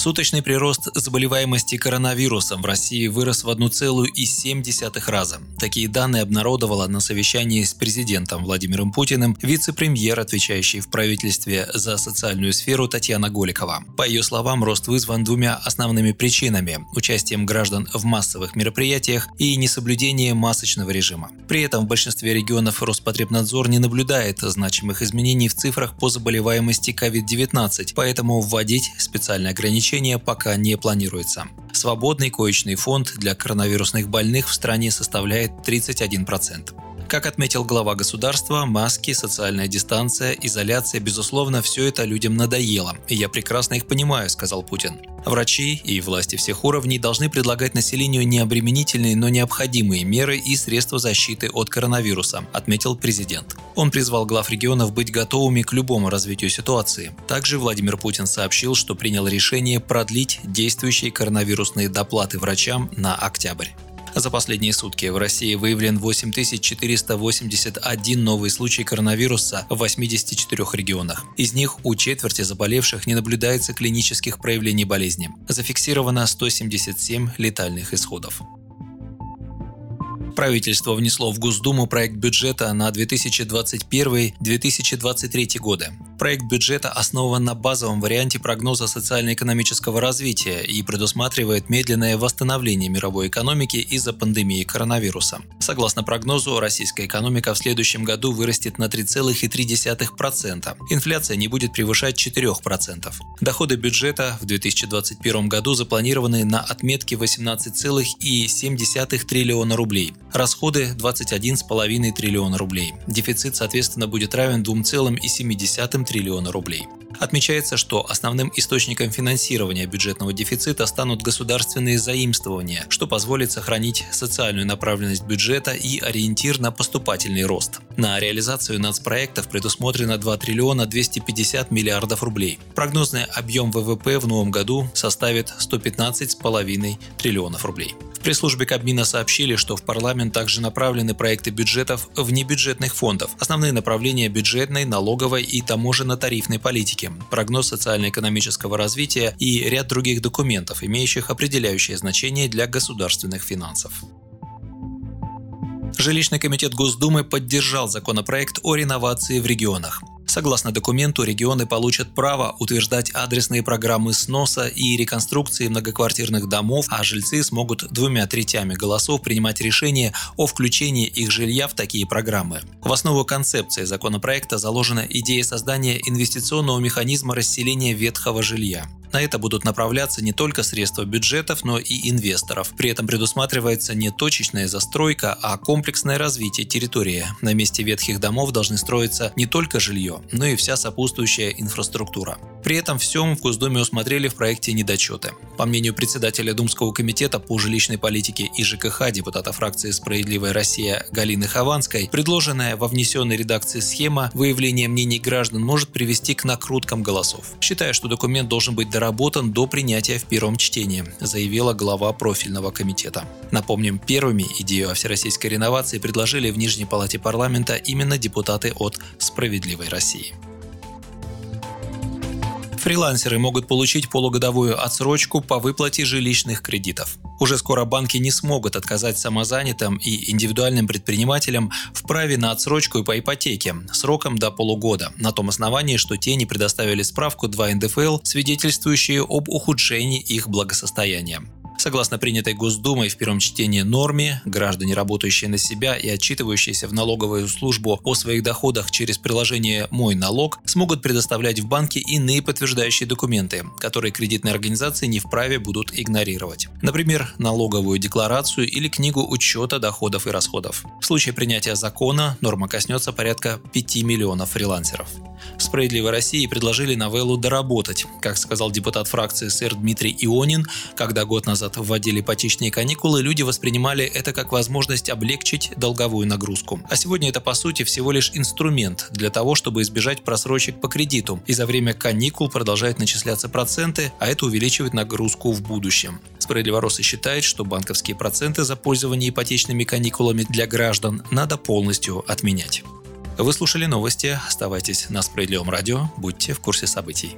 Суточный прирост заболеваемости коронавирусом в России вырос в 1,7 раза. Такие данные обнародовала на совещании с президентом Владимиром Путиным вице-премьер, отвечающий в правительстве за социальную сферу Татьяна Голикова. По ее словам, рост вызван двумя основными причинами – участием граждан в массовых мероприятиях и несоблюдением масочного режима. При этом в большинстве регионов Роспотребнадзор не наблюдает значимых изменений в цифрах по заболеваемости COVID-19, поэтому вводить специальные ограничения ограничения пока не планируется. Свободный коечный фонд для коронавирусных больных в стране составляет 31%. Как отметил глава государства, маски, социальная дистанция, изоляция, безусловно, все это людям надоело. И я прекрасно их понимаю, сказал Путин. Врачи и власти всех уровней должны предлагать населению необременительные, но необходимые меры и средства защиты от коронавируса, отметил президент. Он призвал глав регионов быть готовыми к любому развитию ситуации. Также Владимир Путин сообщил, что принял решение продлить действующие коронавирусные доплаты врачам на октябрь. За последние сутки в России выявлен 8481 новый случай коронавируса в 84 регионах. Из них у четверти заболевших не наблюдается клинических проявлений болезни. Зафиксировано 177 летальных исходов. Правительство внесло в Госдуму проект бюджета на 2021-2023 годы. Проект бюджета основан на базовом варианте прогноза социально-экономического развития и предусматривает медленное восстановление мировой экономики из-за пандемии коронавируса. Согласно прогнозу, российская экономика в следующем году вырастет на 3,3%. Инфляция не будет превышать 4%. Доходы бюджета в 2021 году запланированы на отметке 18,7 триллиона рублей. Расходы – 21,5 триллиона рублей. Дефицит, соответственно, будет равен 2,7 триллиона рублей. Отмечается, что основным источником финансирования бюджетного дефицита станут государственные заимствования, что позволит сохранить социальную направленность бюджета и ориентир на поступательный рост. На реализацию нацпроектов предусмотрено 2 триллиона 250 миллиардов рублей. Прогнозный объем ВВП в новом году составит 115,5 триллионов рублей. В пресс-службе Кабмина сообщили, что в парламент также направлены проекты бюджетов внебюджетных фондов, основные направления бюджетной, налоговой и таможенно-тарифной политики, прогноз социально-экономического развития и ряд других документов, имеющих определяющее значение для государственных финансов. Жилищный комитет Госдумы поддержал законопроект о реновации в регионах. Согласно документу, регионы получат право утверждать адресные программы сноса и реконструкции многоквартирных домов, а жильцы смогут двумя третями голосов принимать решение о включении их жилья в такие программы. В основу концепции законопроекта заложена идея создания инвестиционного механизма расселения ветхого жилья. На это будут направляться не только средства бюджетов, но и инвесторов. При этом предусматривается не точечная застройка, а комплексное развитие территории. На месте ветхих домов должны строиться не только жилье, но и вся сопутствующая инфраструктура. При этом всем в Госдуме усмотрели в проекте недочеты. По мнению председателя Думского комитета по жилищной политике и ЖКХ депутата фракции «Справедливая Россия» Галины Хованской, предложенная во внесенной редакции схема выявления мнений граждан может привести к накруткам голосов. Считая, что документ должен быть доработан до принятия в первом чтении, заявила глава профильного комитета. Напомним, первыми идею о всероссийской реновации предложили в Нижней палате парламента именно депутаты от «Справедливой России». Фрилансеры могут получить полугодовую отсрочку по выплате жилищных кредитов. Уже скоро банки не смогут отказать самозанятым и индивидуальным предпринимателям в праве на отсрочку по ипотеке сроком до полугода, на том основании, что те не предоставили справку 2 НДФЛ, свидетельствующие об ухудшении их благосостояния. Согласно принятой Госдумой в первом чтении норме, граждане, работающие на себя и отчитывающиеся в налоговую службу о своих доходах через приложение «Мой налог», смогут предоставлять в банке иные подтверждающие документы, которые кредитные организации не вправе будут игнорировать. Например, налоговую декларацию или книгу учета доходов и расходов. В случае принятия закона норма коснется порядка 5 миллионов фрилансеров. В «Справедливой России» предложили новеллу доработать. Как сказал депутат фракции сэр Дмитрий Ионин, когда год назад вводили ипотечные каникулы, люди воспринимали это как возможность облегчить долговую нагрузку. А сегодня это по сути всего лишь инструмент для того, чтобы избежать просрочек по кредиту. И за время каникул продолжают начисляться проценты, а это увеличивает нагрузку в будущем. Справедливоросы считает, что банковские проценты за пользование ипотечными каникулами для граждан надо полностью отменять. Вы слушали новости. Оставайтесь на Справедливом радио. Будьте в курсе событий.